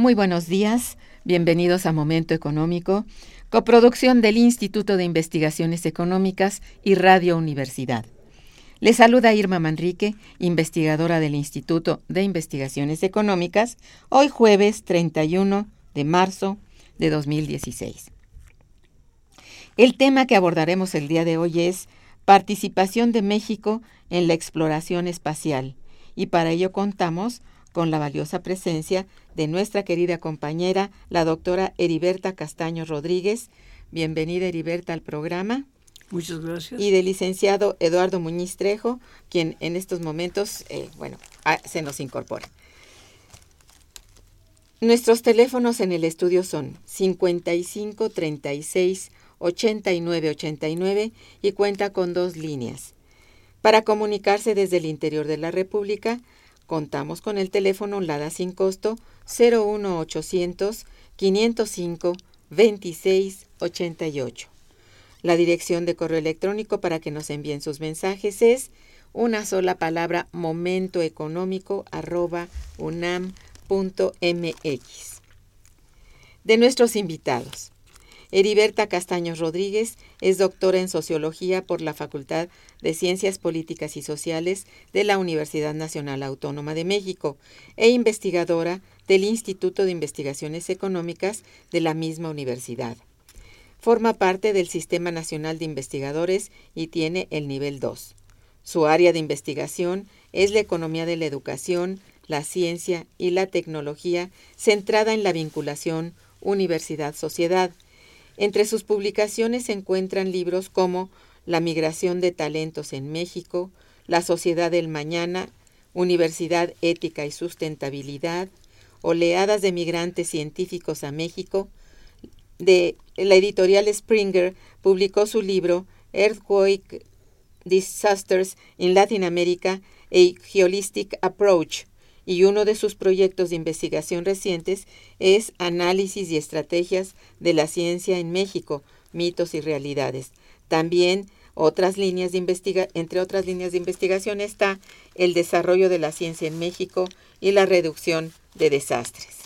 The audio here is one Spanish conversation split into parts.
Muy buenos días, bienvenidos a Momento Económico, coproducción del Instituto de Investigaciones Económicas y Radio Universidad. Les saluda Irma Manrique, investigadora del Instituto de Investigaciones Económicas, hoy jueves 31 de marzo de 2016. El tema que abordaremos el día de hoy es participación de México en la exploración espacial y para ello contamos con la valiosa presencia de nuestra querida compañera, la doctora Heriberta Castaño Rodríguez. Bienvenida, Heriberta, al programa. Muchas gracias. Y del licenciado Eduardo Muñiz Trejo, quien en estos momentos, eh, bueno, ah, se nos incorpora. Nuestros teléfonos en el estudio son 55 36 89 89 y cuenta con dos líneas. Para comunicarse desde el interior de la República, contamos con el teléfono LADA sin costo 01800 505 2688. La dirección de correo electrónico para que nos envíen sus mensajes es una sola palabra momentoeconómico arroba unam.mx. De nuestros invitados. Heriberta Castaños Rodríguez es doctora en Sociología por la Facultad de Ciencias Políticas y Sociales de la Universidad Nacional Autónoma de México e investigadora del Instituto de Investigaciones Económicas de la misma universidad. Forma parte del Sistema Nacional de Investigadores y tiene el nivel 2. Su área de investigación es la economía de la educación, la ciencia y la tecnología centrada en la vinculación universidad-sociedad, entre sus publicaciones se encuentran libros como La migración de talentos en México, La sociedad del mañana, Universidad Ética y Sustentabilidad, Oleadas de migrantes científicos a México. De la editorial Springer publicó su libro Earthquake Disasters in Latin America, a Holistic Approach, y uno de sus proyectos de investigación recientes es Análisis y Estrategias de la Ciencia en México, mitos y realidades. También otras líneas de investiga entre otras líneas de investigación está el desarrollo de la ciencia en México y la reducción de desastres.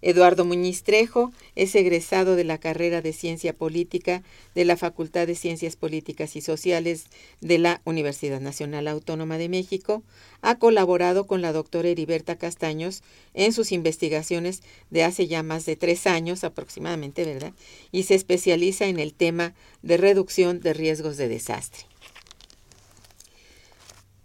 Eduardo Muñiz Trejo es egresado de la carrera de Ciencia Política de la Facultad de Ciencias Políticas y Sociales de la Universidad Nacional Autónoma de México. Ha colaborado con la doctora Heriberta Castaños en sus investigaciones de hace ya más de tres años aproximadamente, ¿verdad? Y se especializa en el tema de reducción de riesgos de desastre.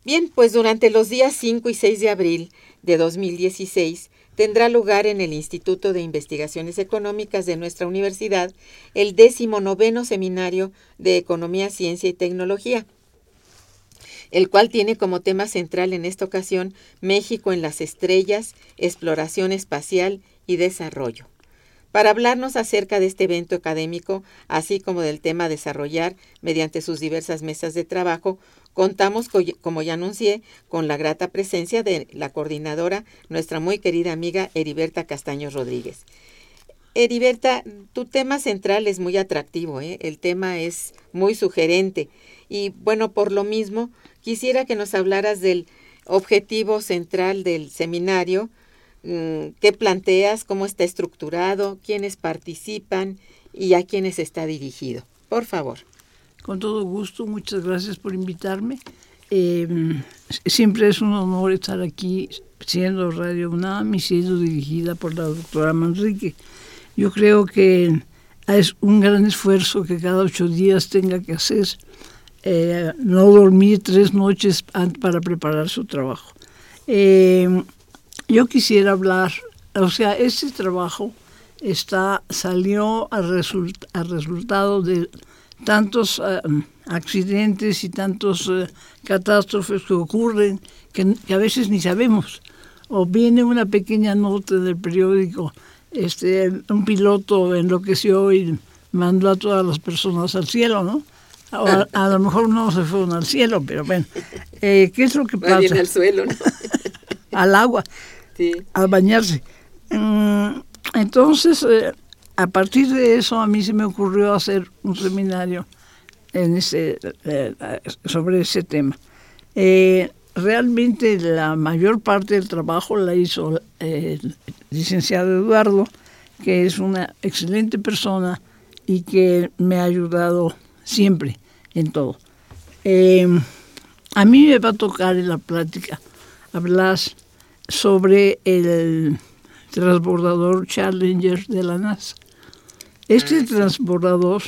Bien, pues durante los días 5 y 6 de abril de 2016, tendrá lugar en el Instituto de Investigaciones Económicas de nuestra universidad el décimo noveno seminario de Economía, Ciencia y Tecnología, el cual tiene como tema central en esta ocasión México en las estrellas, exploración espacial y desarrollo. Para hablarnos acerca de este evento académico, así como del tema desarrollar mediante sus diversas mesas de trabajo, Contamos, como ya anuncié, con la grata presencia de la coordinadora, nuestra muy querida amiga Heriberta Castaño Rodríguez. Heriberta, tu tema central es muy atractivo, ¿eh? el tema es muy sugerente y bueno, por lo mismo, quisiera que nos hablaras del objetivo central del seminario, mm, qué planteas, cómo está estructurado, quiénes participan y a quiénes está dirigido. Por favor. Con todo gusto, muchas gracias por invitarme. Em, siempre es un honor estar aquí siendo Radio UNAM y siendo dirigida por la doctora Manrique. Yo creo que es un gran esfuerzo que cada ocho días tenga que hacer, eh, no dormir tres noches para preparar su trabajo. Em, yo quisiera hablar, o sea, este trabajo está, salió al, al resultado de tantos eh, accidentes y tantos eh, catástrofes que ocurren que, a veces ni sabemos. O viene una pequeña nota del periódico, este, un piloto enloqueció y mandó a todas las personas al cielo, ¿no? a, lo mejor no se fueron al cielo, pero bueno, eh, ¿qué es lo que pasa? al suelo, ¿no? al agua, sí. al bañarse. Mm, entonces, a partir de eso a mí se me ocurrió hacer un seminario eh, sobre ese tema. Eh, realmente la mayor parte del trabajo la hizo eh, el licenciado Eduardo, que es una excelente persona y que me ha ayudado siempre en todo. A mí me va a tocar en la plática hablar sobre el transbordador Challenger de la NASA. Este Ah, transbordador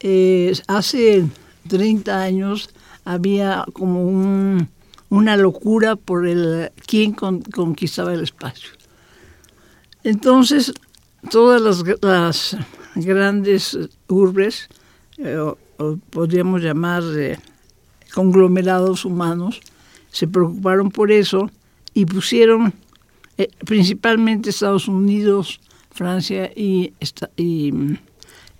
eh, hace 30 años había como un- una locura por el quién con- conquistaba el espacio. Entonces, todas las, gr- las grandes urbes, eh, o, o podríamos llamar eh, conglomerados humanos, se preocuparon por eso y pusieron eh, principalmente Estados Unidos, Francia y, esta- y,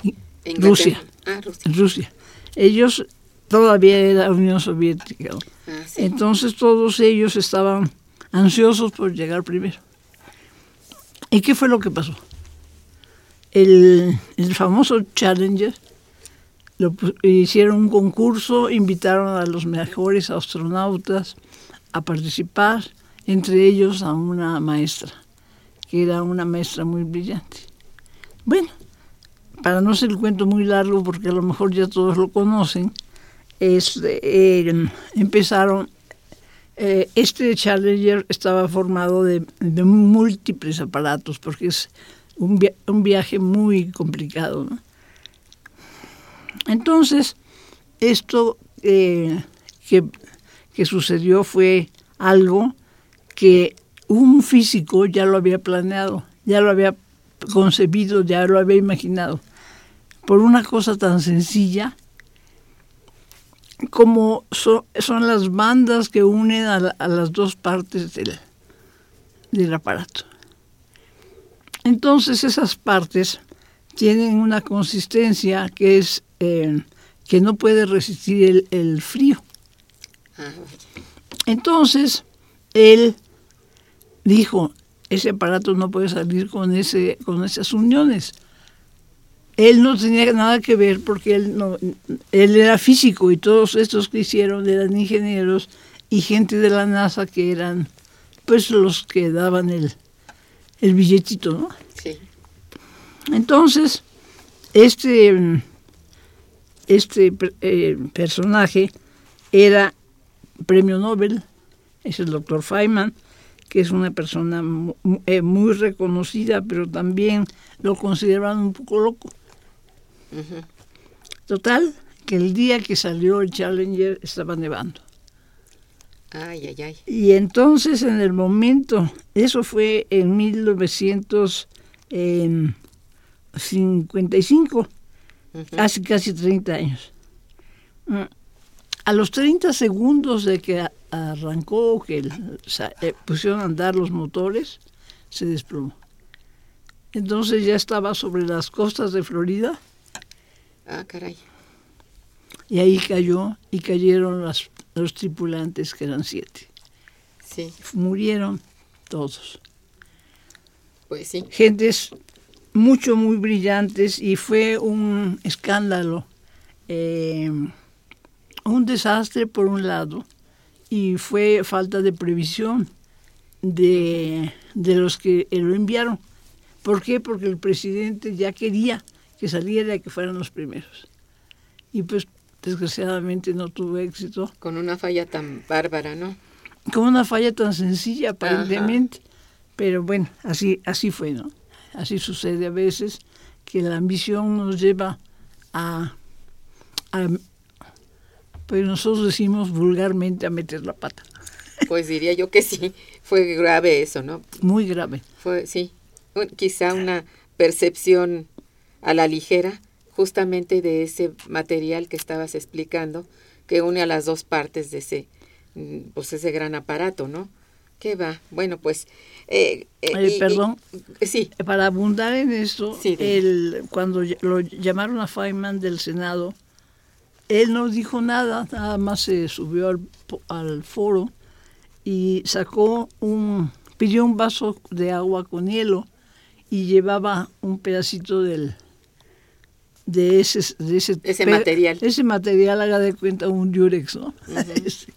y Inglaterra. Rusia. Ah, Rusia. Rusia. Ellos todavía era Unión Soviética. Ah, sí. Entonces todos ellos estaban ansiosos por llegar primero. ¿Y qué fue lo que pasó? El, el famoso Challenger lo hicieron un concurso, invitaron a los mejores astronautas a participar, entre ellos a una maestra, que era una maestra muy brillante. Bueno, para no hacer el cuento muy largo, porque a lo mejor ya todos lo conocen, eh, empezaron, eh, este Challenger estaba formado de, múltiples aparatos, porque es un, via- un viaje muy complicado. Entonces, esto eh, que, que sucedió fue algo que un físico ya lo había planeado, ya lo había concebido, ya lo había imaginado, por una cosa tan sencilla como so- son las bandas que unen a, la- a las dos partes del, del aparato. Entonces esas partes tienen una consistencia que es eh, que no puede resistir el, el frío. Ah. Entonces él dijo, ese aparato no puede salir con, ese, con esas uniones. Él no tenía nada que ver porque él, no, él era físico y todos estos que hicieron eran ingenieros y gente de la NASA que eran pues los que daban el, el billetito, ¿no? Sí. Entonces, este, este eh, personaje era premio Nobel, es el doctor Feynman, que es una persona eh, muy reconocida, pero también lo consideraban un poco loco. Total, que el día que salió el Challenger estaba nevando. Ay, ay, ay. Y entonces en el momento, eso fue en 1955, Ujú. hace casi 30 años. Mm, A los 30 segundos de que arrancó, que el- eh, pusieron a andar los motores, se desplomó. Entonces ya estaba sobre las costas de Florida Ah, caray. y ahí cayó y cayeron las- los tripulantes, que eran siete. Sí, Murieron todos. pues sí. gentes mucho, muy brillantes y fue un escándalo, eh, un desastre por un lado y fue falta de previsión de, de los que lo enviaron. ¿Por qué? Porque el presidente ya quería que saliera y que fueran los primeros. Y pues desgraciadamente no tuvo éxito. Con una falla tan bárbara, ¿no? Con una falla tan sencilla aparentemente. Pero bueno, así, así fue, ¿no? Así sucede a veces que la ambición nos lleva a, a pues nosotros decimos vulgarmente a meter la pata. Pues diría yo que sí. Fue grave eso, ¿no? Muy grave. Fue, sí. Quizá una percepción a la ligera justamente de ese material que estabas explicando que une a las dos partes de ese mm, pues ese gran aparato, ¿no? ¿Qué va? Bueno, pues eh, eh, Eh, y- y- perdón. sí, Para abundar en esto, Sí, el, cuando lo llamaron a Feynman del Senado, él no dijo nada, nada más se subió al, al foro y sacó un, pidió un vaso de agua con hielo y llevaba un pedacito del de ese, de ese, material. Ese material, haga de cuenta un Durex, ¿no? Este,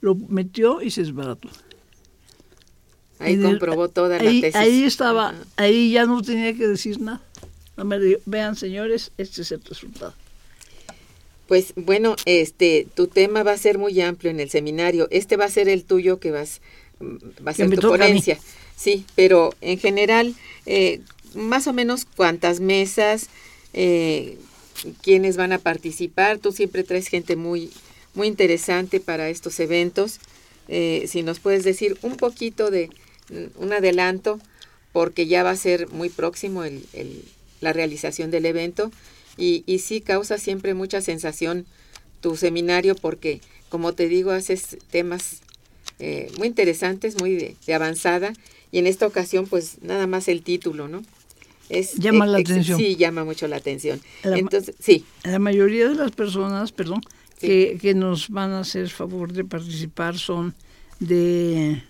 lo metió y se desbarató. Ahí el- comprobó toda la ahí, tesis. ahí estaba, ahí ya no tenía que decir nada. No me dijo, vean señores, este es el resultado. Pues bueno, este, tu tema va a ser muy amplio en el seminario. Este va a ser el tuyo que vas, mm, va a ser tu ponencia. Sí, pero en general, eh, más o menos cuántas mesas, eh, quiénes van a participar. Tú siempre traes gente muy, muy interesante para estos eventos. Eh, si nos puedes decir un poquito de mm, un adelanto, porque ya va a ser muy próximo el, el- la realización del evento y, y sí causa siempre mucha sensación tu seminario porque, como te digo, haces temas eh, muy interesantes, muy de, de avanzada y en esta ocasión pues nada más el título, ¿no? Es, Llama la ex- atención. Sí, llama mucho la atención. La Entonces, sí, La mayoría de las personas, perdón, Sí. que, que nos van a hacer favor de participar son de,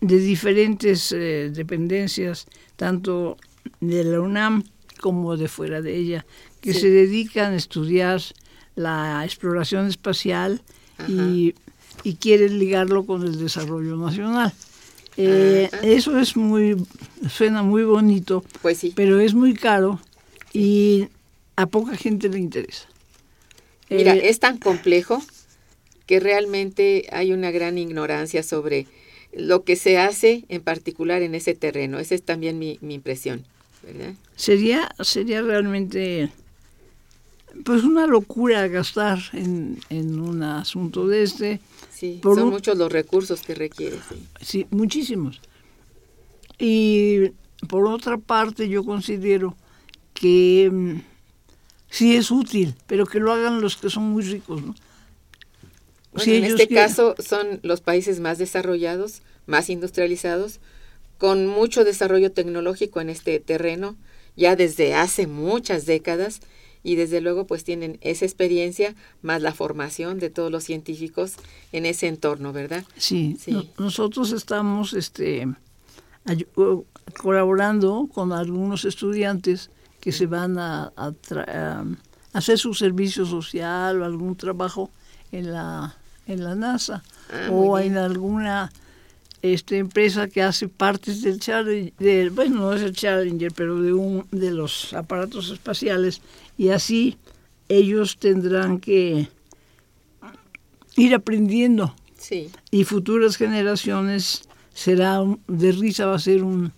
de diferentes eh, dependencias, tanto de la UNAM como de fuera de ella, que Sí. se dedican a estudiar la exploración espacial y, y quieren ligarlo con el desarrollo nacional. Eh, eso es muy, suena muy bonito, pues sí. pero es muy caro y a poca gente le interesa. Mira, Eh, es tan complejo que realmente hay una gran ignorancia sobre lo que se hace en particular en ese terreno. Esa es también mi, mi impresión, ¿verdad? Sería, sería realmente pues una locura gastar en, en un asunto de este, Sí, Por son un- muchos los recursos que requiere. sí. sí, muchísimos. Y por otra parte yo considero que mm, sí es útil, pero que lo hagan los que son muy ricos, ¿no? Bueno, Si en este quieren. caso son los países más desarrollados, más industrializados, con mucho desarrollo tecnológico en este terreno, ya desde hace muchas décadas, y desde luego pues tienen esa experiencia más la formación de todos los científicos en ese entorno, ¿verdad? Sí, Sí. no- nosotros estamos este, colaborando con algunos estudiantes que se van a, a tra- a hacer su servicio social o algún trabajo en la, en la NASA Ah, o en alguna este, empresa que hace partes del Challenger, bueno, no es el Challenger, pero de, un, de los aparatos espaciales y así ellos tendrán que ir aprendiendo Sí, y futuras generaciones será de risa va a ser un,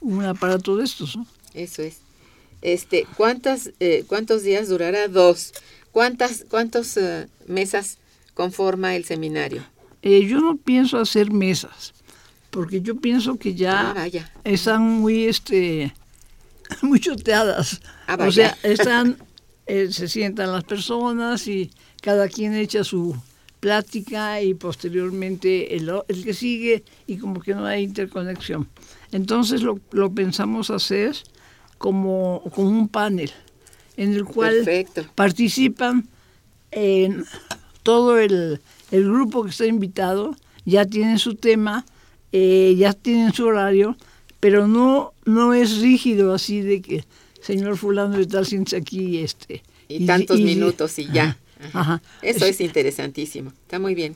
un aparato de estos ¿no? eso es. Este, ¿cuántas, eh, ¿Cuántos días durará? Dos. ¿Cuántas cuántos, eh, mesas conforma el seminario? Eh, yo no pienso hacer mesas porque yo pienso que ya Ah, están muy este muy choteadas. Ah, o sea están eh, se sientan las personas y cada quien echa su plática y posteriormente el, el que sigue y como que no hay interconexión. Entonces lo, lo pensamos hacer como, como un panel en el cual Perfecto. participan en todo el, el grupo que está invitado, ya tienen su tema, eh, ya tienen su horario, pero no, no es rígido así de que, señor fulano de tal, siéntese aquí este, Y, tantos y- minutos y ya. Ajá, ajá. Eso es interesantísimo. Está muy bien.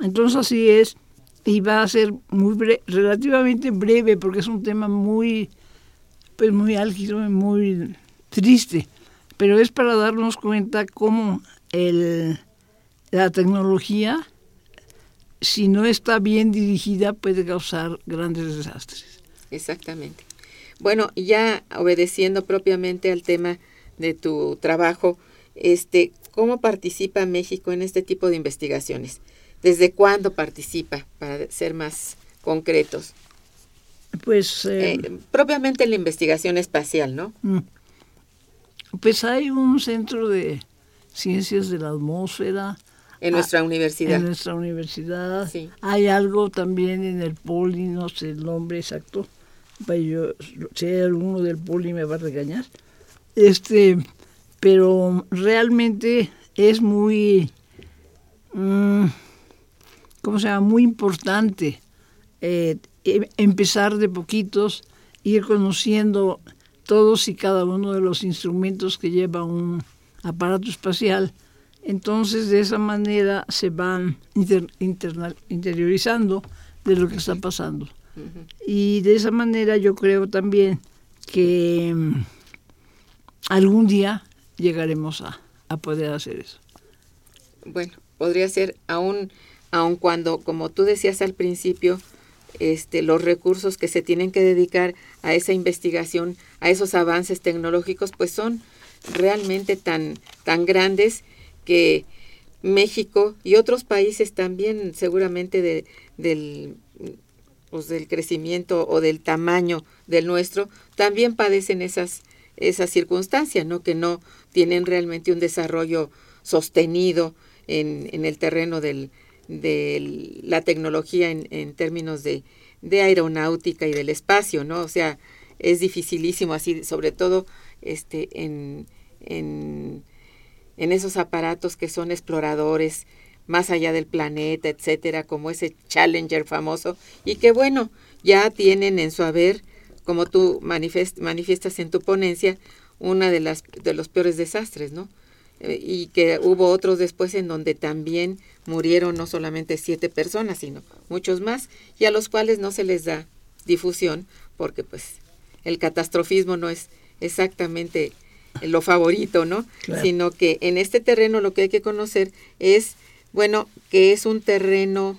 Entonces así es, y va a ser muy bre- relativamente breve porque es un tema muy, pues muy álgido y muy triste, pero es para darnos cuenta cómo el, la tecnología, si no está bien dirigida, puede causar grandes desastres. Exactamente. Bueno, ya obedeciendo propiamente al tema de tu trabajo, este, ¿cómo participa México en este tipo de investigaciones? ¿Desde cuándo participa, para ser más concretos? Pues, eh, Eh, propiamente en la investigación espacial, ¿no? mm, pues hay un centro de ciencias de la atmósfera, En Ah, nuestra universidad. En nuestra universidad. Sí. Hay algo también en el poli, no sé el nombre exacto. pero Yo, si hay alguno del poli me va a regañar. Este, pero realmente es muy, mm, ¿cómo se llama? Muy importante eh, em- empezar de poquitos, ir conociendo todos y cada uno de los instrumentos que lleva un aparato espacial Entonces, de esa manera se van interiorizando de lo que está pasando. Y de esa manera yo creo también que mm, algún día llegaremos a, a, poder hacer eso. Bueno, podría ser aún, aun cuando, como tú decías al principio, este, los recursos que se tienen que dedicar a esa investigación, a esos avances tecnológicos, pues son realmente tan, tan grandes que México y otros países también seguramente de, del, pues del crecimiento o del tamaño del nuestro, también padecen esas, esas circunstancias, ¿no? que no tienen realmente un desarrollo sostenido en, en el terreno del, de la tecnología en, en términos de, de, aeronáutica y del espacio, ¿no? O sea, es dificilísimo así, sobre todo este, en, en, en esos aparatos que son exploradores más allá del planeta, etcétera, como ese Challenger famoso, y que bueno, ya tienen en su haber, como tú manifiestas en tu ponencia, una de las de los peores desastres, ¿no? Eh, y que hubo otros después en donde también murieron no solamente siete personas, sino muchos más, y a los cuales no se les da difusión, porque pues el catastrofismo no es exactamente lo favorito, ¿no? Sino que en este terreno lo que hay que conocer es, bueno, que es un terreno,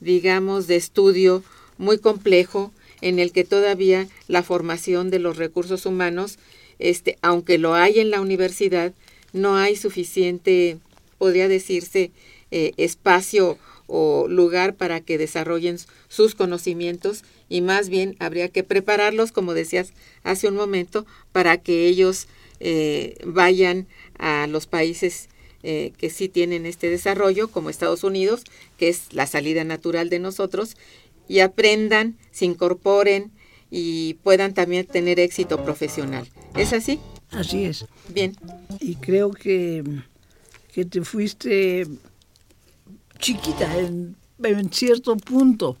digamos, de estudio muy complejo, en el que todavía la formación de los recursos humanos, este, aunque lo hay en la universidad, no hay suficiente, podría decirse, eh, espacio o lugar para que desarrollen sus conocimientos y más bien habría que prepararlos, como decías hace un momento, para que ellos eh, vayan a los países eh, que sí tienen este desarrollo, como Estados Unidos, que es la salida natural de nosotros, y aprendan, se incorporen y puedan también tener éxito profesional. ¿Es así? Así es. Bien. Y creo que, que te fuiste chiquita en, en cierto punto,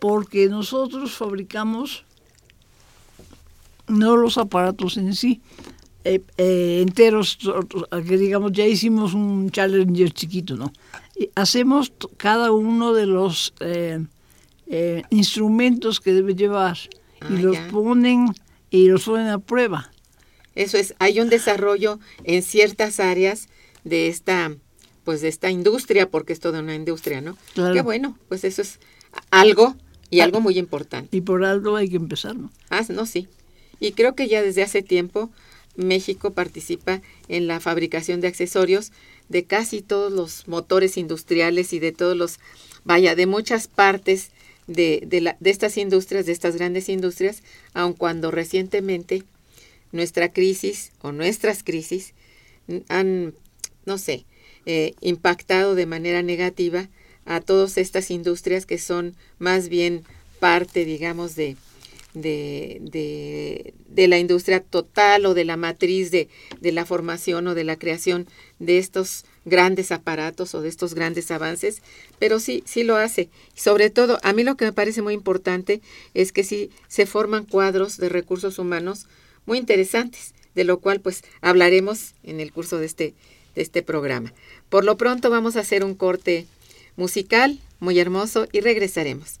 porque nosotros fabricamos no los aparatos en sí, eh, eh, enteros, que digamos, ya hicimos un Challenger chiquito, ¿no? hacemos cada uno de los eh, instrumentos que debe llevar y ah, los ponen y los ponen a prueba. Eso es, hay un desarrollo en ciertas áreas de esta, pues de esta industria, porque es toda una industria, ¿no? Qué bueno, pues eso es algo y algo muy importante. Y por algo hay que empezar, ¿no? Ah, no, sí. Y creo que ya desde hace tiempo México participa en la fabricación de accesorios de casi todos los motores industriales y de todos los, vaya, de muchas partes de, de, estas industrias, de estas grandes industrias, aun cuando recientemente nuestra crisis o nuestras crisis han, no sé, eh, impactado de manera negativa a todas estas industrias que son más bien parte, digamos, de, de, de, la industria total o de la matriz de, de, la formación o de la creación de estos grandes aparatos o de estos grandes avances, pero sí, sí lo hace. Sobre todo, a mí lo que me parece muy importante es que sí se forman cuadros de recursos humanos muy interesantes, de lo cual pues hablaremos en el curso de este, de este programa. Por lo pronto vamos a hacer un corte musical muy hermoso y regresaremos.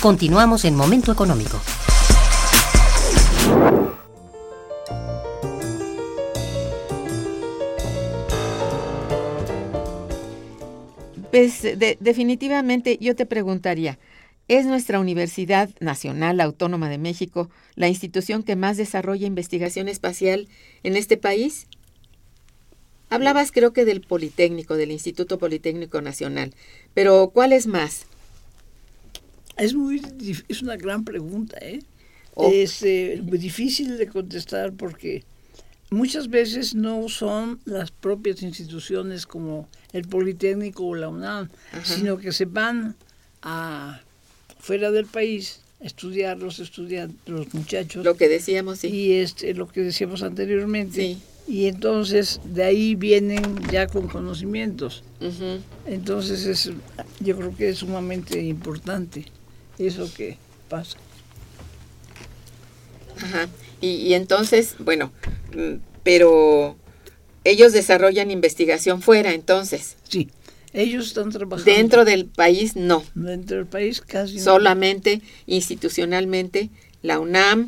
Continuamos en Momento Económico. Pues definitivamente yo te preguntaría, ¿es nuestra Universidad Nacional Autónoma de México la institución que más desarrolla investigación espacial en este país? Hablabas creo que del Politécnico, del Instituto Politécnico Nacional, pero ¿cuál es más? Es muy es una gran pregunta, ¿eh? Oh. Es eh, muy difícil de contestar porque muchas veces no son las propias instituciones como el Politécnico o la UNAM, sino que se van a fuera del país a estudiar los estudiantes, los muchachos. Lo que decíamos, sí. Y este, lo que decíamos anteriormente. Y entonces de ahí vienen ya con conocimientos. Entonces es, yo creo que es sumamente importante eso que pasa. Ajá. Y, entonces, bueno, mm, pero ellos desarrollan investigación fuera, entonces. Sí, ellos están trabajando. Dentro del país, no. Dentro del país, casi Solamente institucionalmente, la UNAM,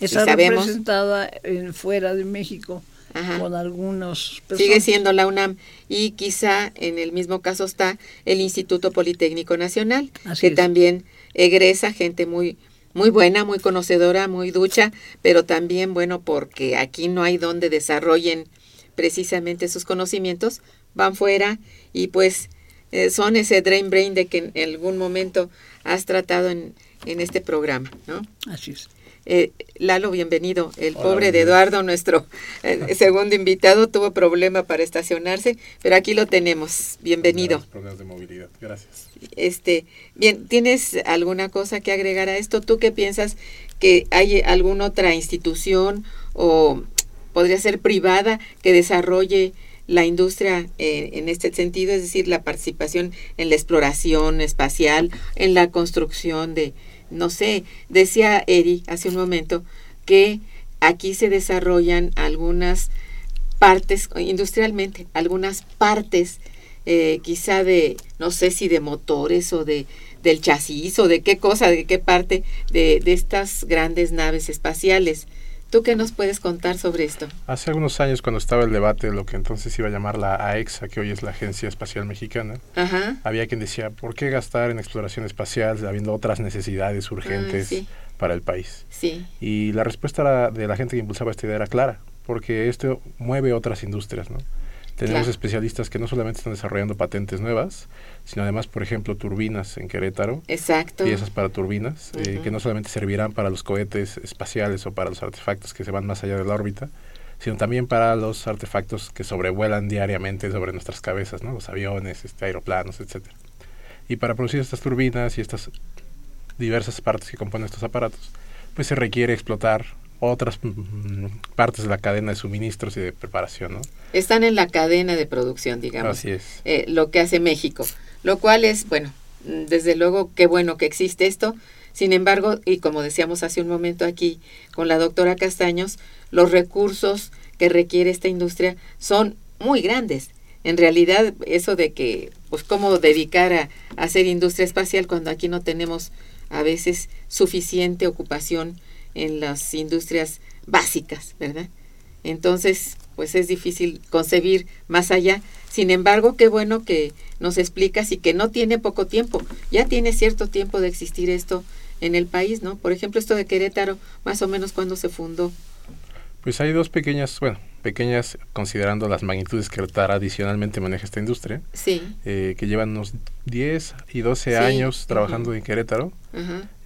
está representada en, fuera de México con algunos Sigue siendo la UNAM y quizá en el mismo caso está el Instituto Politécnico Nacional, que también egresa gente muy muy buena, muy conocedora, muy ducha, pero también bueno porque aquí no hay donde desarrollen precisamente sus conocimientos, van fuera y pues eh, son ese drain brain de que en algún momento has tratado en, en este programa, ¿no? Así es. Eh, Lalo, bienvenido. El pobre de Eduardo, nuestro eh, segundo invitado, tuvo problema para estacionarse, pero aquí lo tenemos. Bienvenido. Problemas de movilidad. Gracias. Este, bien, ¿tienes alguna cosa que agregar a esto? ¿Tú qué piensas que hay alguna otra institución o podría ser privada que desarrolle la industria eh, en este sentido, es decir, la participación en la exploración espacial, en la construcción de, no sé, decía Eri hace un momento que aquí se desarrollan algunas partes, industrialmente, algunas partes eh, quizá de, no sé si de motores o de del chasis o de qué cosa, de qué parte de, de estas grandes naves espaciales. ¿Tú qué nos puedes contar sobre esto? Hace algunos años, cuando estaba el debate de lo que entonces iba a llamar la AEXA, que hoy es la Agencia Espacial Mexicana, había quien decía, ¿por qué gastar en exploración espacial habiendo otras necesidades urgentes ah, para el país? Sí. Y la respuesta de la gente que impulsaba esta idea era clara, porque esto mueve otras industrias, ¿no? Tenemos especialistas que no solamente están desarrollando patentes nuevas, sino además, por ejemplo, turbinas en Querétaro. Exacto. Piezas para turbinas, eh, que no solamente servirán para los cohetes espaciales o para los artefactos que se van más allá de la órbita, sino también para los artefactos que sobrevuelan diariamente sobre nuestras cabezas, ¿no? los aviones, este, aeroplanos, etcétera. Y para producir estas turbinas y estas diversas partes que componen estos aparatos, pues se requiere explotar otras mm, partes de la cadena de suministros y de preparación, ¿no? Están en la cadena de producción, digamos. Así es. Eh, lo que hace México, lo cual es, bueno, desde luego qué bueno que existe esto. Sin embargo, y como decíamos hace un momento aquí con la doctora Castaños, los recursos que requiere esta industria son muy grandes. En realidad, eso de que pues cómo dedicar a, hacer industria espacial cuando aquí no tenemos a veces suficiente ocupación en las industrias básicas, ¿verdad? Entonces, pues es difícil concebir más allá. Sin embargo, qué bueno que nos explicas y que no tiene poco tiempo, ya tiene cierto tiempo de existir esto en el país, ¿no? Por ejemplo, esto de Querétaro, más o menos cuando se fundó. Pues hay dos pequeñas, bueno, pequeñas considerando las magnitudes que tradicionalmente maneja esta industria, sí. eh, que llevan unos 10 y 12 años trabajando en Querétaro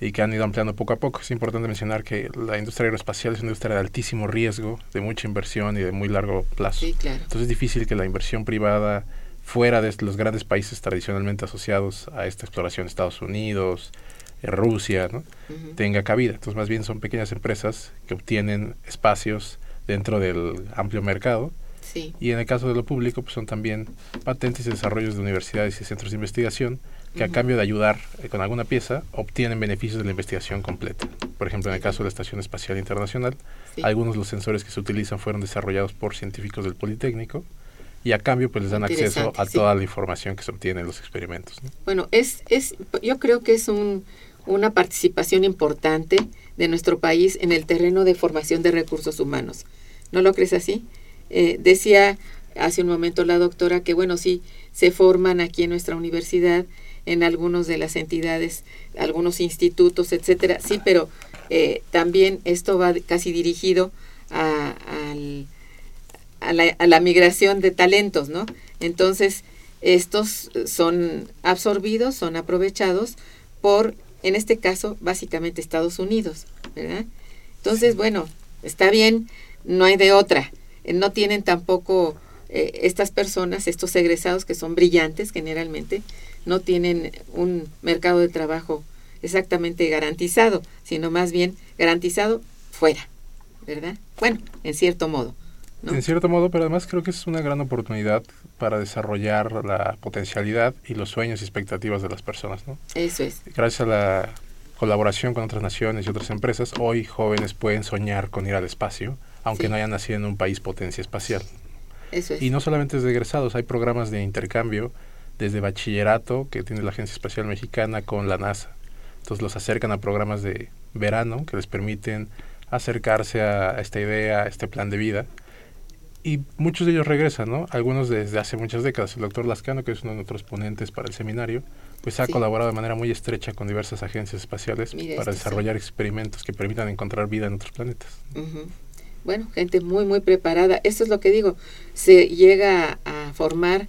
y que han ido ampliando poco a poco. Es importante mencionar que la industria aeroespacial es una industria de altísimo riesgo, de mucha inversión y de muy largo plazo. Entonces es difícil que la inversión privada fuera de los grandes países tradicionalmente asociados a esta exploración, Estados Unidos, eh, Rusia, ¿no? tenga cabida. Entonces más bien son pequeñas empresas que obtienen espacios dentro del amplio mercado. Y en el caso de lo público, pues son también patentes y desarrollos de universidades y centros de investigación que a cambio de ayudar eh, con alguna pieza obtienen beneficios de la investigación completa. Por ejemplo, en el caso de la Estación Espacial Internacional, algunos de los sensores que se utilizan fueron desarrollados por científicos del Politécnico y a cambio pues les dan acceso a toda la información que se obtiene en los experimentos. Bueno, es, es, yo creo que es un, una participación importante de nuestro país en el terreno de formación de recursos humanos. ¿No lo crees así? Eh, decía hace un momento la doctora que, bueno, sí, se forman aquí en nuestra universidad, en algunos de las entidades, algunos institutos, etcétera, sí, pero eh, también esto va casi dirigido a, a, la, a la migración de talentos, ¿no? Entonces, estos son absorbidos, son aprovechados por en este caso básicamente Estados Unidos, ¿verdad? Entonces, bueno, está bien, no hay de otra. Eh, no tienen tampoco eh, estas personas, estos egresados que son brillantes generalmente, no tienen un mercado de trabajo exactamente garantizado, sino más bien garantizado fuera, ¿verdad? Bueno, en cierto modo. En cierto modo, pero además creo que es una gran oportunidad para desarrollar la potencialidad y los sueños y expectativas de las personas. ¿no? Eso es. Gracias a la colaboración con otras naciones y otras empresas, hoy jóvenes pueden soñar con ir al espacio, aunque no hayan nacido en un país potencia espacial. Eso es. Y no solamente desde egresados, hay programas de intercambio desde bachillerato que tiene la Agencia Espacial Mexicana con la NASA. Entonces los acercan a programas de verano que les permiten acercarse a esta idea, a este plan de vida y muchos de ellos regresan, ¿no? Algunos desde hace muchas décadas. El doctor Lascano, que es uno de nuestros ponentes para el seminario, pues ha colaborado de manera muy estrecha con diversas agencias espaciales para desarrollar experimentos que permitan encontrar vida en otros planetas. Bueno, gente muy, muy preparada. Eso es lo que digo. Se llega a formar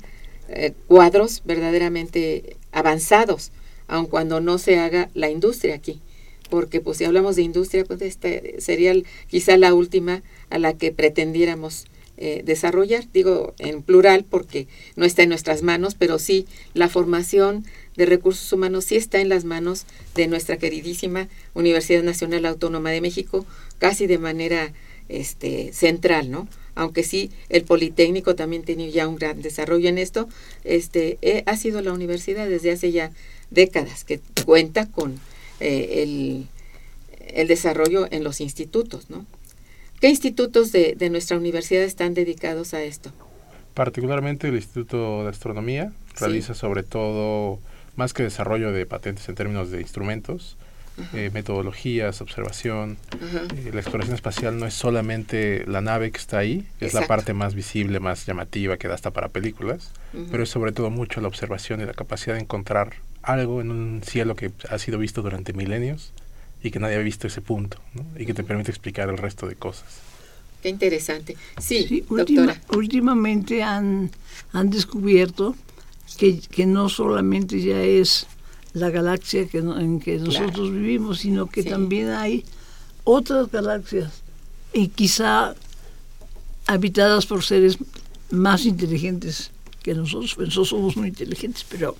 eh, cuadros verdaderamente avanzados, aun cuando no se haga la industria aquí. Porque pues si hablamos de industria, pues esta sería quizá la última a la que pretendiéramos eh, desarrollar, digo en plural porque no está en nuestras manos, pero sí la formación de recursos humanos sí está en las manos de nuestra queridísima Universidad Nacional Autónoma de México, casi de manera este, central, ¿no? Aunque sí, el Politécnico también tiene ya un gran desarrollo en esto, este, eh, ha sido la universidad desde hace ya décadas que cuenta con eh, el, el desarrollo en los institutos, ¿no? ¿Qué institutos de, nuestra universidad están dedicados a esto? Particularmente el Instituto de Astronomía realiza sobre todo, más que desarrollo de patentes en términos de instrumentos, eh, metodologías, observación. Eh, la exploración espacial no es solamente la nave que está ahí, que es la parte más visible, más llamativa, que da hasta para películas, pero es sobre todo mucho la observación y la capacidad de encontrar algo en un cielo que ha sido visto durante milenios y que nadie ha visto ese punto y que te permite explicar el resto de cosas. Qué interesante. Sí, doctora. últimamente han, han descubierto que, que, no solamente ya es la galaxia que en que nosotros vivimos, sino que también hay otras galaxias y quizá habitadas por seres más inteligentes que nosotros, pues, nosotros somos muy inteligentes, pero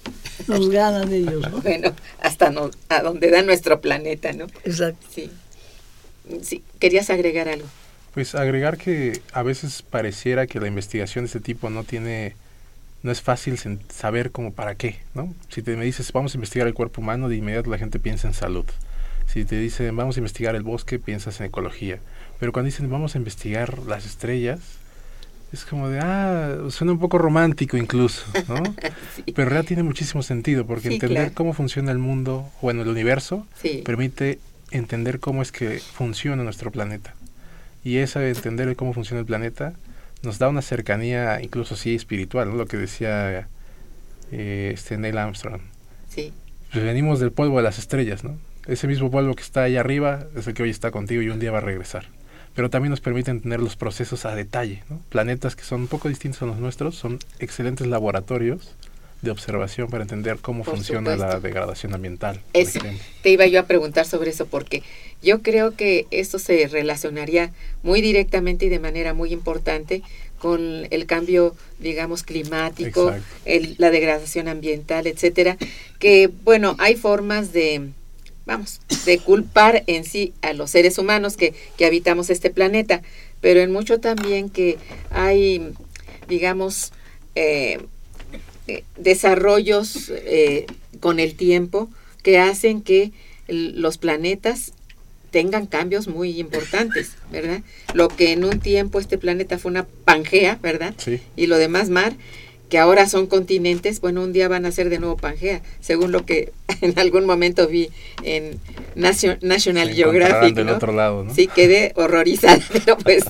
nos ganan ellos, ¿no? Bueno, hasta no, a donde da nuestro planeta, ¿no? Exacto. Sí. sí. ¿Querías agregar algo? Pues agregar que a veces pareciera que la investigación de este tipo no tiene, no es fácil saber como para qué, ¿no? Si te me dices vamos a investigar el cuerpo humano, de inmediato la gente piensa en salud. Si te dicen vamos a investigar el bosque, piensas en ecología. Pero cuando dicen vamos a investigar las estrellas, es como de, ah, suena un poco romántico incluso, ¿no? Pero en realidad tiene muchísimo sentido, porque entender cómo funciona el mundo, bueno, el universo, permite entender cómo es que funciona nuestro planeta. Y esa entender cómo funciona el planeta nos da una cercanía, incluso sí espiritual, ¿no? Lo que decía eh, este Neil Armstrong. Sí. Pues venimos del polvo de las estrellas, ¿no? Ese mismo polvo que está ahí arriba es el que hoy está contigo y un día va a regresar pero también nos permiten tener los procesos a detalle. Planetas que son un poco distintos a los nuestros son excelentes laboratorios de observación para entender cómo funciona la degradación ambiental. te iba yo a preguntar sobre eso porque yo creo que esto se relacionaría muy directamente y de manera muy importante con el cambio, digamos, climático, la degradación ambiental, etcétera, que bueno, hay formas de vamos, de culpar en sí a los seres humanos que, habitamos este planeta, pero en mucho también que hay, digamos, eh, desarrollos eh, con el tiempo que hacen que los planetas tengan cambios muy importantes, ¿verdad? Lo que en un tiempo este planeta fue una pangea, ¿verdad? Sí. Y lo demás mar, que ahora son continentes, bueno, un día van a ser de nuevo Pangea, según lo que en algún momento vi en National Geographic. Del otro lado, ¿no? Sí, quedé horrorizada, pero pues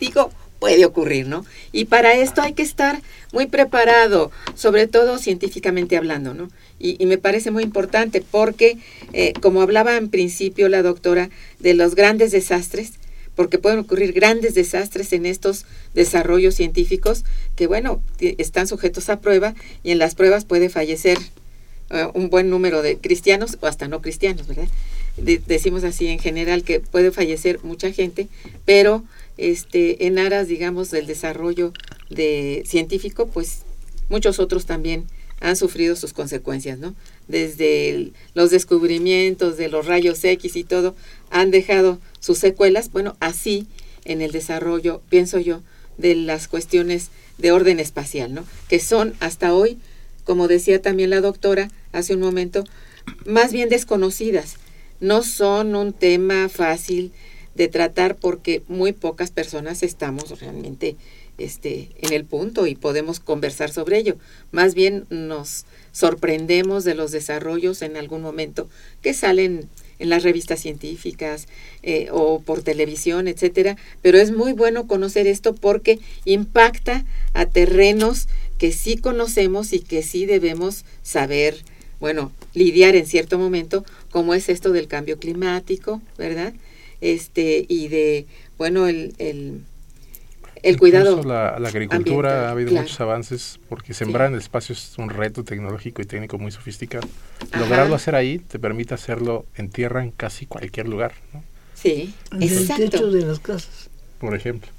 digo, puede ocurrir, ¿no? Y para esto hay que estar muy preparado, sobre todo científicamente hablando, ¿no? Y, me parece muy importante porque, eh, como hablaba en principio la doctora, de los grandes desastres, porque pueden ocurrir grandes desastres en estos desarrollos científicos que, bueno, están sujetos a prueba y en las pruebas puede fallecer eh, un buen número de cristianos o hasta no cristianos, ¿verdad? decimos así en general que puede fallecer mucha gente, pero este en aras, digamos, del desarrollo de científico, pues muchos otros también han sufrido sus consecuencias, ¿no? Desde los descubrimientos de los rayos X y todo, han dejado sus secuelas, bueno, así en el desarrollo, pienso yo, de las cuestiones de orden espacial, ¿no? Que son hasta hoy, como decía también la doctora hace un momento, más bien desconocidas. No son un tema fácil de tratar porque muy pocas personas estamos realmente este, en el punto y podemos conversar sobre ello. Más bien nos sorprendemos de los desarrollos en algún momento que salen en las revistas científicas eh, o por televisión, etcétera, pero es muy bueno conocer esto porque impacta a terrenos que sí conocemos y que sí debemos saber, bueno, lidiar en cierto momento, como es esto del cambio climático, ¿verdad? Este, y de, bueno, el, el el cuidado. La, agricultura ha habido muchos avances porque sembrar en el espacio es un reto tecnológico y técnico muy sofisticado. Lograrlo hacer ahí te permite hacerlo en tierra en casi cualquier lugar. ¿no? Sí, en el techo de las casas. Por ejemplo.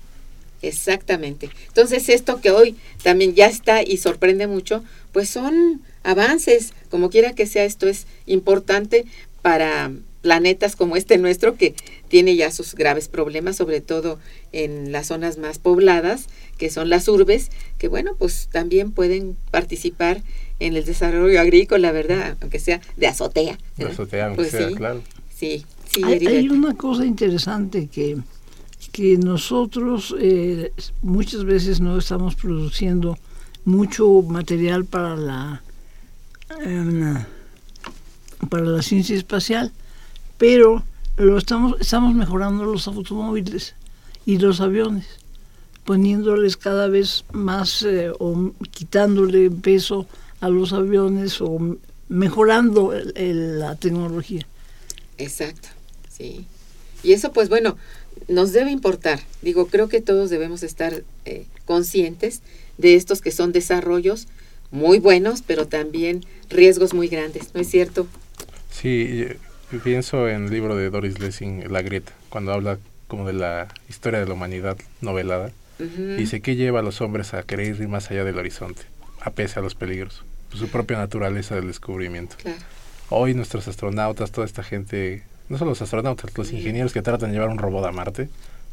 Exactamente. Entonces esto que hoy también ya está y sorprende mucho, pues son avances, como quiera que sea, esto es importante para planetas como este nuestro que tiene ya sus graves problemas, sobre todo en las zonas más pobladas, que son las urbes, que bueno, pues también pueden participar en el desarrollo agrícola, ¿verdad? Aunque sea de azotea. De azotea, aunque pues sea, claro. Sí, sí. Hay, una cosa interesante que, que nosotros eh, muchas veces no estamos produciendo mucho material para la, em, para la ciencia espacial pero lo estamos, estamos mejorando los automóviles y los aviones, poniéndoles cada vez más eh, o quitándole peso a los aviones o mejorando la tecnología. Exacto, sí. Y eso pues bueno, nos debe importar. Digo, creo que todos debemos estar eh, conscientes de estos que son desarrollos muy buenos, pero también riesgos muy grandes, ¿no es cierto? Sí, pienso en el libro de Doris Lessing, La Grieta, cuando habla como de la historia de la humanidad novelada. Dice que lleva a los hombres a querer ir más allá del horizonte, a pesar a los peligros, su propia naturaleza del descubrimiento. Hoy nuestros astronautas, toda esta gente, no solo los astronautas, los ingenieros que tratan de llevar un robot a Marte,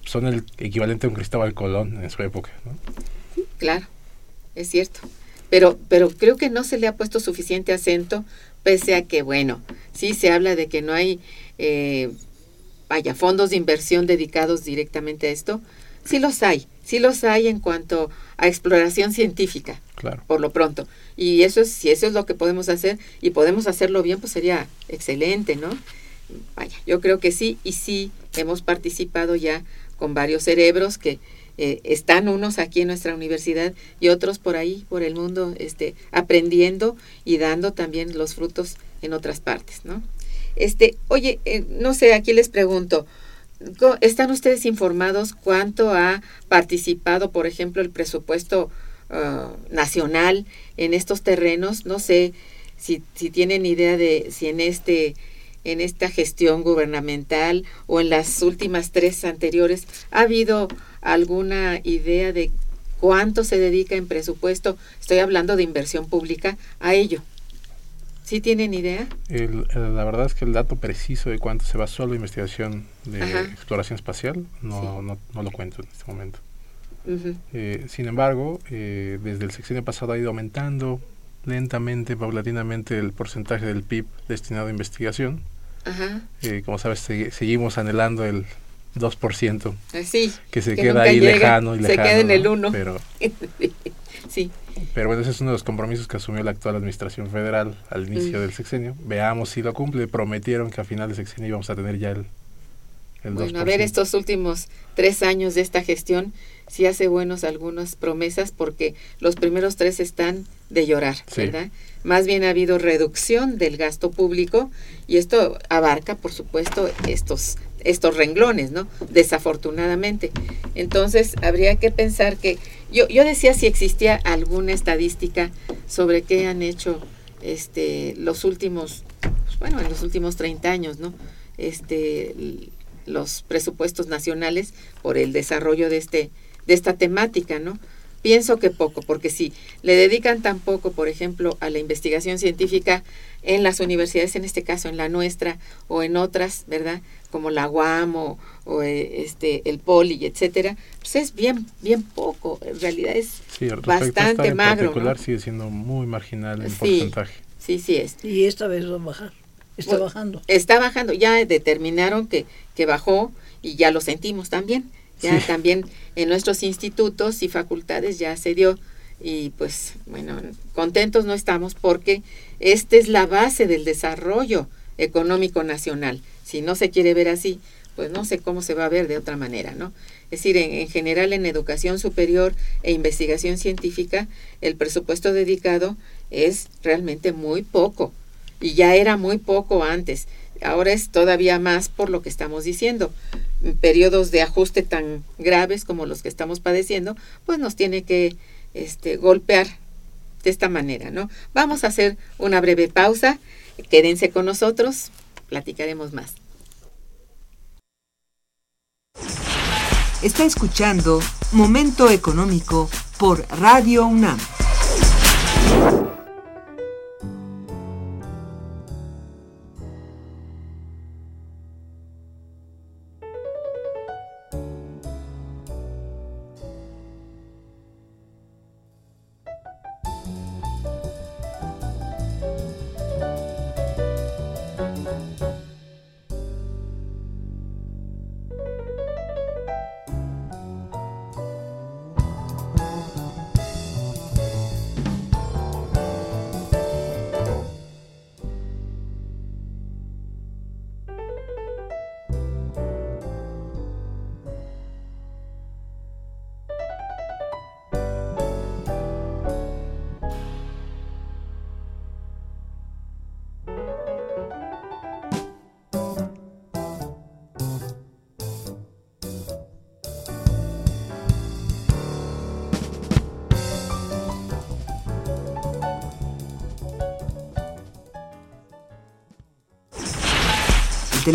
son el equivalente a un Cristóbal Colón en su época. Claro, es cierto. Pero, pero creo que no se le ha puesto suficiente acento pese a que, bueno, sí se habla de que no hay, eh, vaya, fondos de inversión dedicados directamente a esto, sí los hay, sí los hay en cuanto a exploración científica, Claro. por lo pronto. Y eso es, si eso es lo que podemos hacer y podemos hacerlo bien, pues sería excelente, ¿no? Vaya, yo creo que sí, y sí hemos participado ya con varios cerebros que eh, están unos aquí en nuestra universidad y otros por ahí, por el mundo, este, aprendiendo y dando también los frutos en otras partes, ¿no? Este, oye, eh, no sé, aquí les pregunto, ¿están ustedes informados cuánto ha participado, por ejemplo, el presupuesto ah, nacional en estos terrenos? No sé si, si tienen idea de si en este en esta gestión gubernamental o en las últimas tres anteriores ha habido alguna idea de cuánto se dedica en presupuesto, estoy hablando de inversión pública, a ello. ¿Sí tienen idea? El- el- la verdad es que el dato preciso de cuánto se va solo a investigación de Ajá. exploración espacial no, Sí. no, no lo cuento en este momento. Ujú. Eh, sin embargo, eh, desde el sexenio pasado ha ido aumentando lentamente, paulatinamente, el porcentaje del PIB destinado a investigación. Ajá. Eh, como sabes, segui- seguimos anhelando el 2%, Así. que se Que queda ahí llega, lejano y se lejano. queda en el ¿no? uno. Pero, sí. pero bueno, ese es uno de los compromisos que asumió la actual administración federal al inicio Mm. del sexenio. Veamos si lo cumple. Prometieron que a final de sexenio íbamos a tener ya el, el 2%. Bueno, a ver, estos últimos tres años de esta gestión sí hace buenos algunas promesas porque los primeros tres están de llorar, Sí. ¿verdad? Más bien ha habido reducción del gasto público y esto abarca, por supuesto, estos estos renglones, ¿no? Desafortunadamente. Entonces, habría que pensar que yo yo decía si existía alguna estadística sobre qué han hecho este los últimos pues, bueno, en los últimos 30 años, ¿no? Este los presupuestos nacionales por el desarrollo de este de esta temática, ¿no? Pienso que poco, porque si le dedican tan poco, por ejemplo, a la investigación científica en las universidades, en este caso en la nuestra o en otras, ¿verdad? Como la UAM o, o, eh, este el Poli, etcétera, pues es bien bien poco, en realidad es Sí, bastante área en magro, particular ¿no? sigue siendo muy marginal en Sí. porcentaje. Sí, sí es. Y esta vez va a bajar. Está Bueno, bajando. Está bajando, ya determinaron que, que bajó y ya lo sentimos también. Ya Sí. también en nuestros institutos y facultades ya se dio y pues bueno, contentos no estamos porque esta es la base del desarrollo económico nacional. Si no se quiere ver así, pues no sé cómo se va a ver de otra manera, ¿no? Es decir, en, en general en educación superior e investigación científica, el presupuesto dedicado es realmente muy poco y ya era muy poco antes. Ahora es todavía más por lo que estamos diciendo. En periodos de ajuste tan graves como los que estamos padeciendo, pues nos tiene que este, golpear de esta manera, ¿no? Vamos a hacer una breve pausa. Quédense con nosotros, platicaremos más. Está escuchando Momento Económico por Radio UNAM.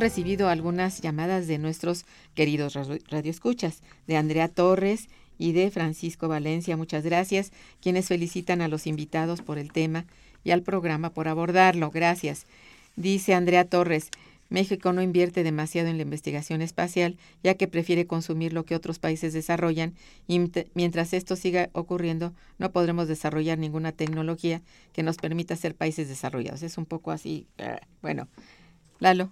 Recibido algunas llamadas de nuestros queridos radioescuchas, de Andrea Torres y de Francisco Valencia. Muchas gracias, quienes felicitan a los invitados por el tema y al programa por abordarlo. Gracias. Dice Andrea Torres, México no invierte demasiado en la investigación espacial, ya que prefiere consumir lo que otros países desarrollan y mientras esto siga ocurriendo, no podremos desarrollar ninguna tecnología que nos permita ser países desarrollados. Es un poco así. Eh, bueno, Lalo.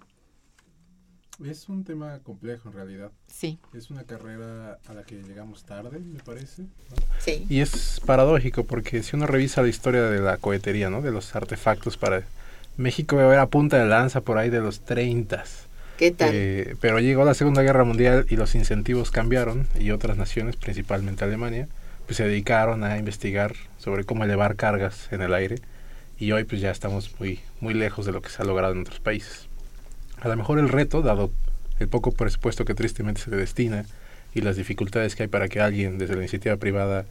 Es un tema complejo en realidad. Sí. Es una carrera a la que llegamos tarde, me parece. Sí. Y es paradójico porque si uno revisa la historia de la cohetería, ¿no? De los artefactos para México era punta de lanza por ahí de los 30. ¿Qué tal? Eh, pero llegó la Segunda Guerra Mundial y los incentivos cambiaron y otras naciones, principalmente Alemania, pues se dedicaron a investigar sobre cómo elevar cargas en el aire y hoy pues ya estamos muy muy lejos de lo que se ha logrado en otros países. A lo mejor el reto, dado el poco presupuesto que tristemente se le destina y las dificultades que hay para que alguien desde la iniciativa privada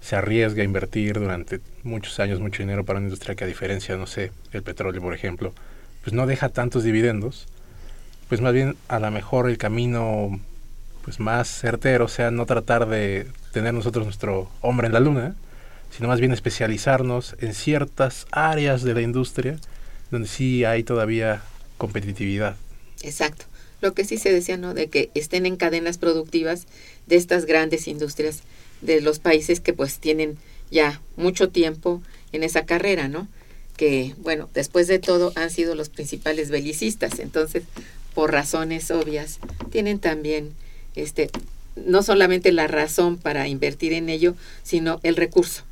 se arriesgue a invertir durante muchos años mucho dinero para una industria que a diferencia, no sé, el petróleo, por ejemplo, pues no deja tantos dividendos, pues más bien a lo mejor el camino pues más certero sea no tratar de tener nosotros nuestro hombre en la luna, sino más bien especializarnos en ciertas áreas de la industria donde sí hay todavía competitividad. Exacto. Lo que sí se decía, ¿no? De que estén en cadenas productivas de estas grandes industrias de los países que pues tienen ya mucho tiempo en esa carrera, ¿no? Que, bueno, después de todo han sido los principales belicistas, entonces, por razones obvias, tienen también, este, no solamente la razón para invertir en ello, sino el recurso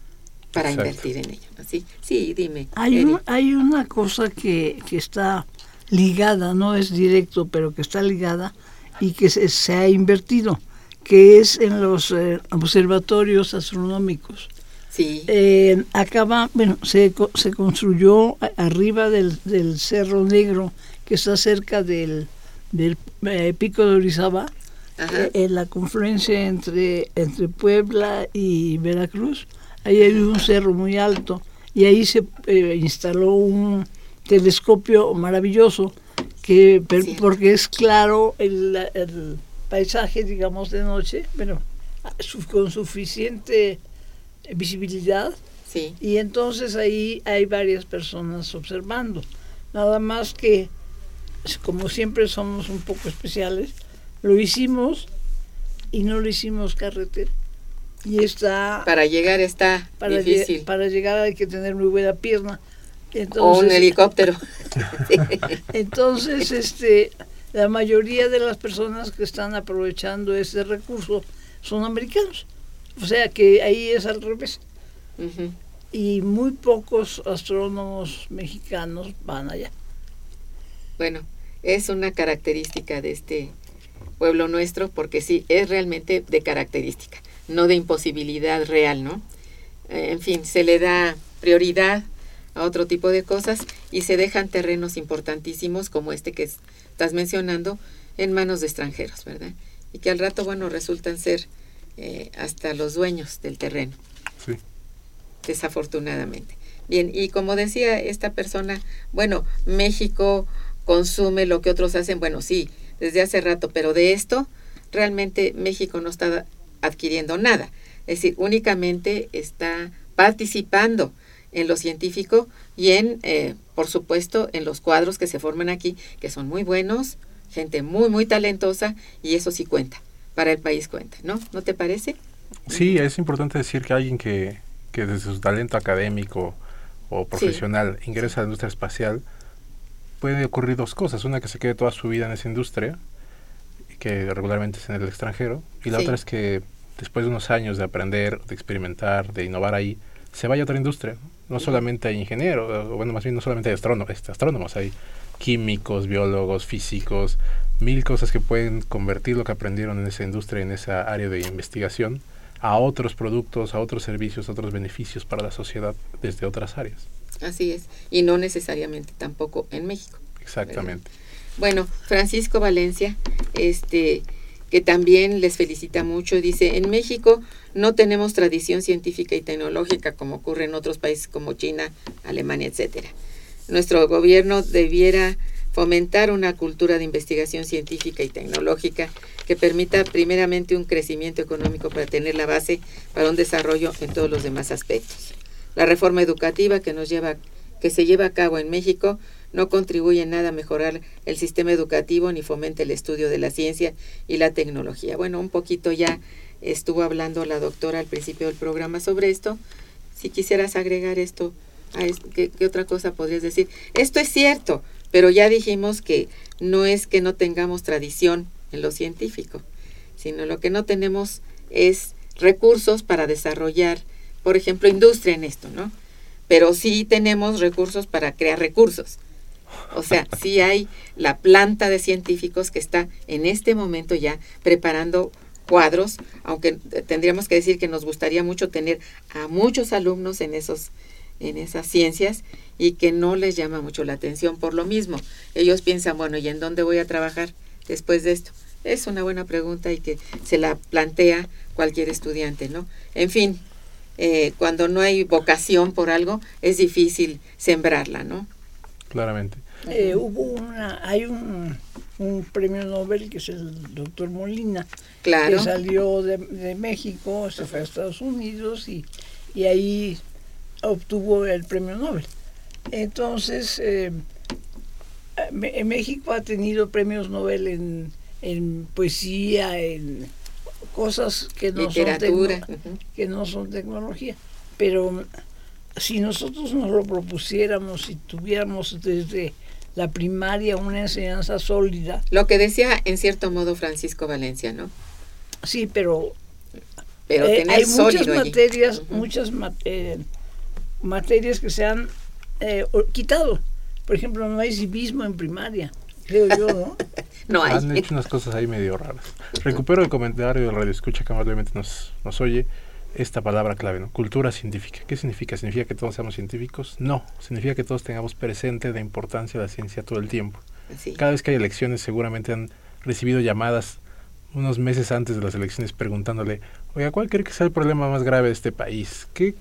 para invertir en ello. ¿Así? Sí, dime. Hay, hay una cosa que, que está ligada, no es directo, pero que está ligada y que se, ha invertido, que es en los eh, observatorios astronómicos. Sí. Eh, acaba, bueno, se, se construyó arriba del, del, Cerro Negro, que está cerca del, del eh, Pico de Orizaba, en la confluencia entre, entre Puebla y Veracruz. Ahí hay un cerro muy alto y ahí se instaló un, telescopio maravilloso que porque es claro el, el, paisaje digamos de noche pero con suficiente visibilidad. Sí. y entonces ahí hay varias personas observando. Nada más que como siempre somos un poco especiales lo hicimos y no lo hicimos carretera. Y está para llegar está para difícil. para llegar hay que tener muy buena pierna o un helicóptero. Entonces, este, la mayoría de las personas que están aprovechando ese recurso son americanos. O sea que ahí es al revés. Y muy pocos astrónomos mexicanos van allá. Bueno, es una característica de este pueblo nuestro, porque sí, es realmente de característica, no de imposibilidad real, ¿no? Eh, en fin, se le da prioridad a otro tipo de cosas y se dejan terrenos importantísimos como este que estás mencionando en manos de extranjeros, ¿verdad? Y que al rato, bueno, resultan ser eh, hasta los dueños del terreno. Sí. Desafortunadamente. Bien, y como decía esta persona, bueno, México consume lo que otros hacen, bueno, sí, desde hace rato, pero de esto realmente México no está adquiriendo nada. Es decir, únicamente está participando en lo científico y en, eh, por supuesto, en los cuadros que se forman aquí, que son muy buenos, gente muy, muy talentosa y eso sí cuenta, para el país cuenta, ¿no? ¿No te parece? Sí, es importante decir que alguien que, que desde su talento académico o profesional ingresa a la industria espacial, puede ocurrir dos cosas. Una, que se quede toda su vida en esa industria, que regularmente es en el extranjero, y la otra es que después de unos años de aprender, de experimentar, de innovar ahí, se vaya a otra industria no solamente hay ingenieros, bueno, más bien no solamente hay astrónomos, este, astrónomos hay químicos, biólogos, físicos, mil cosas que pueden convertir lo que aprendieron en esa industria, en esa área de investigación, a otros productos, a otros servicios, a otros beneficios para la sociedad desde otras áreas. Así es, y no necesariamente tampoco en México. Exactamente. Bueno, Francisco Valencia, este que también les felicita mucho, dice, en México no tenemos tradición científica y tecnológica como ocurre en otros países como China, Alemania, etcétera. Nuestro gobierno debiera fomentar una cultura de investigación científica y tecnológica que permita primeramente un crecimiento económico para tener la base para un desarrollo en todos los demás aspectos. La reforma educativa que nos lleva que se lleva a cabo en México no contribuye en nada a mejorar el sistema educativo ni fomenta el estudio de la ciencia y la tecnología. Bueno, un poquito ya estuvo hablando la doctora al principio del programa sobre esto. Si quisieras agregar esto, ¿qué, ¿qué, otra cosa podrías decir? Esto es cierto, pero ya dijimos que no es que no tengamos tradición en lo científico, sino lo que no tenemos es recursos para desarrollar, por ejemplo, industria en esto, ¿no? Pero sí tenemos recursos para crear recursos. O sea, sí hay la planta de científicos que está en este momento ya preparando cuadros, aunque tendríamos que decir que nos gustaría mucho tener a muchos alumnos en esos en esas ciencias y que no les llama mucho la atención por lo mismo. Ellos piensan, bueno, ¿y en dónde voy a trabajar después de esto? Es una buena pregunta y que se la plantea cualquier estudiante, ¿no? En fin, eh, cuando no hay vocación por algo, es difícil sembrarla, ¿no? Claramente. Eh, hubo una, hay un, un, premio Nobel que es el doctor Molina, claro. que salió de, de, México, se fue a Estados Unidos y, y ahí obtuvo el premio Nobel. Entonces, eh, en México ha tenido premios Nobel en, en poesía, en cosas que no, son que no son tecnología. Pero si nosotros nos lo propusiéramos, si tuviéramos desde la primaria una enseñanza sólida. Lo que decía en cierto modo Francisco Valencia, ¿no? Sí, pero, pero eh, hay muchas materias, muchas eh, materias que se han eh, quitado. Por ejemplo, no hay civismo en primaria, creo yo, ¿no? no hay. Han hecho unas cosas ahí medio raras. Recupero el comentario del radio escucha que amablemente nos, nos oye esta palabra clave, ¿no? Cultura científica. ¿Qué significa? ¿Significa que todos seamos científicos? No, significa que todos tengamos presente la importancia de la ciencia todo el tiempo. Sí. Cada vez que hay elecciones seguramente han recibido llamadas unos meses antes de las elecciones preguntándole, oiga, ¿cuál cree que sea el problema más grave de este país? ¿Qué?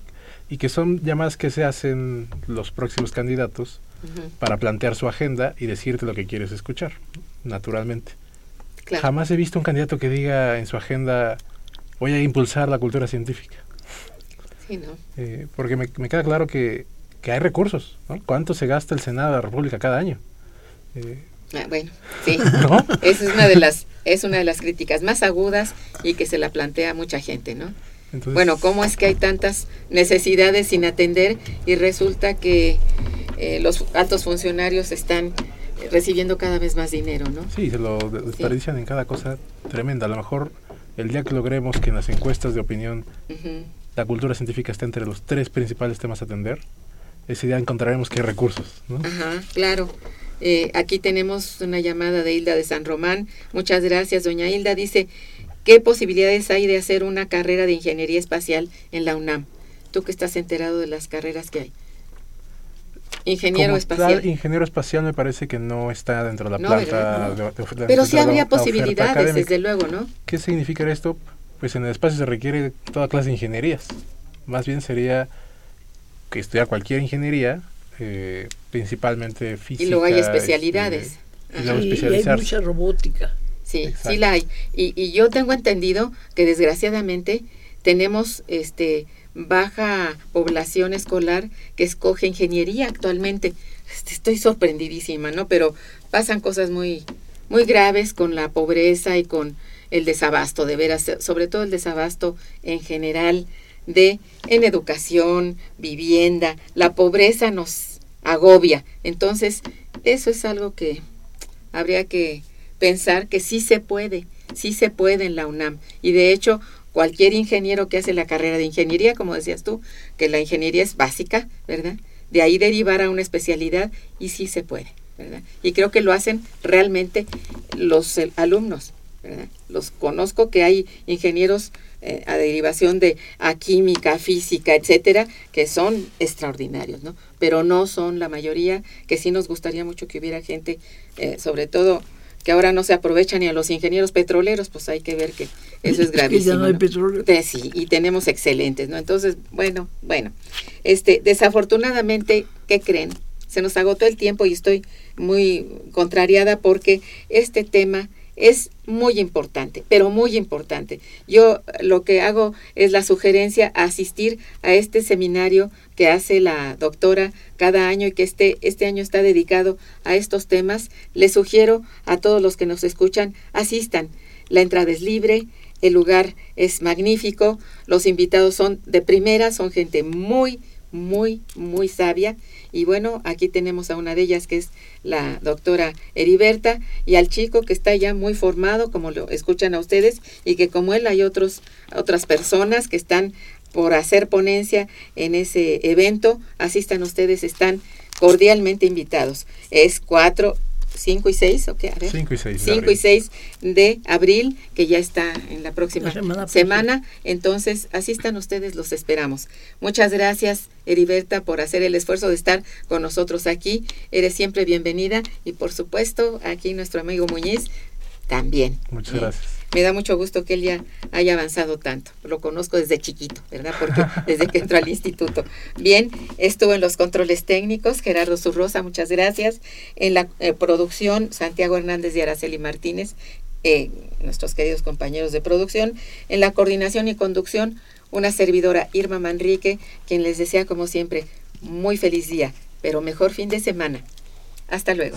Y que son llamadas que se hacen los próximos candidatos uh -huh. para plantear su agenda y decirte lo que quieres escuchar, naturalmente. Claro. Jamás he visto un candidato que diga en su agenda, voy a impulsar la cultura científica. Sí, ¿no? Eh, porque me, me, queda claro que, que hay recursos, ¿no? ¿Cuánto se gasta el Senado de la República cada año? Eh, ah, bueno, sí. ¿No? Esa es una de las es una de las críticas más agudas y que se la plantea mucha gente, ¿no? Entonces, bueno, ¿cómo es que hay tantas necesidades sin atender y resulta que eh, los altos funcionarios están recibiendo cada vez más dinero, ¿no? Sí, se lo desperdician sí. en cada cosa tremenda. A lo mejor el día que logremos que en las encuestas de opinión uh -huh. la cultura científica esté entre los tres principales temas a atender, ese día encontraremos que hay recursos, ¿no? Ajá, claro. Eh, aquí tenemos una llamada de Hilda de San Román. Muchas gracias, doña Hilda. Dice, ¿qué posibilidades hay de hacer una carrera de ingeniería espacial en la UNAM? Tú que estás enterado de las carreras que hay. Ingeniero Como espacial. Tal, ingeniero espacial me parece que no está dentro de la no, planta. De, de, Pero sí habría posibilidades, desde luego, ¿no? ¿Qué significa esto? Pues en el espacio se requiere toda clase de ingenierías. Más bien sería que estudiar cualquier ingeniería, eh, principalmente física. Y luego hay especialidades. Este, y, luego y hay mucha robótica. Sí, Exacto. sí la hay. Y, y yo tengo entendido que desgraciadamente tenemos este baja población escolar que escoge ingeniería actualmente. Estoy sorprendidísima, ¿no? Pero pasan cosas muy, muy graves con la pobreza y con el desabasto, de veras, sobre todo el desabasto en general de en educación, vivienda, la pobreza nos agobia. Entonces, eso es algo que habría que pensar que sí se puede, sí se puede en la UNAM. Y de hecho, cualquier ingeniero que hace la carrera de ingeniería, como decías tú, que la ingeniería es básica, ¿verdad? De ahí derivar a una especialidad y sí se puede. Y creo que lo hacen realmente los eh, alumnos. Los conozco que hay ingenieros eh, a derivación de química, física, etcétera, que son extraordinarios, ¿no? Pero no son la mayoría, que sí nos gustaría mucho que hubiera gente, eh, sobre todo que ahora no se aprovecha ni a los ingenieros petroleros, pues hay que ver que eso es gravísimo. ya no hay petróleo. sí, y tenemos excelentes, ¿no? Entonces, bueno, bueno, este, desafortunadamente, ¿qué creen? Se nos agotó el tiempo y estoy muy contrariada porque este tema es muy importante, pero muy importante. Yo lo que hago es la sugerencia a asistir a este seminario que hace la doctora cada año y que este, este año está dedicado a estos temas. Les sugiero a todos los que nos escuchan, asistan. La entrada es libre, el lugar es magnífico, los invitados son de primera, son gente muy, muy, muy sabia y bueno, aquí tenemos a una de ellas que es la doctora Heriberta y al chico que está ya muy formado, como lo escuchan a ustedes, y que como él hay otros, otras personas que están por hacer ponencia en ese evento. Asistan ustedes, están cordialmente invitados. Es cuatro 5 y 6, ok, a ver. 5 y 6. 5 y 6 de abril, que ya está en la próxima semana, Entonces, asistan ustedes, los esperamos. Muchas gracias, Heriberta, por hacer el esfuerzo de estar con nosotros aquí. Eres siempre bienvenida y, por supuesto, aquí nuestro amigo Muñiz también. Muchas gracias. Me da mucho gusto que él ya haya avanzado tanto. Lo conozco desde chiquito, ¿verdad? Porque desde que entró al instituto. Bien, estuvo en los controles técnicos Gerardo Zurrosa, muchas gracias. En la eh, producción, Santiago Hernández y Araceli Martínez, eh, nuestros queridos compañeros de producción. En la coordinación y conducción, una servidora Irma Manrique, quien les desea, como siempre, muy feliz día, pero mejor fin de semana. Hasta luego.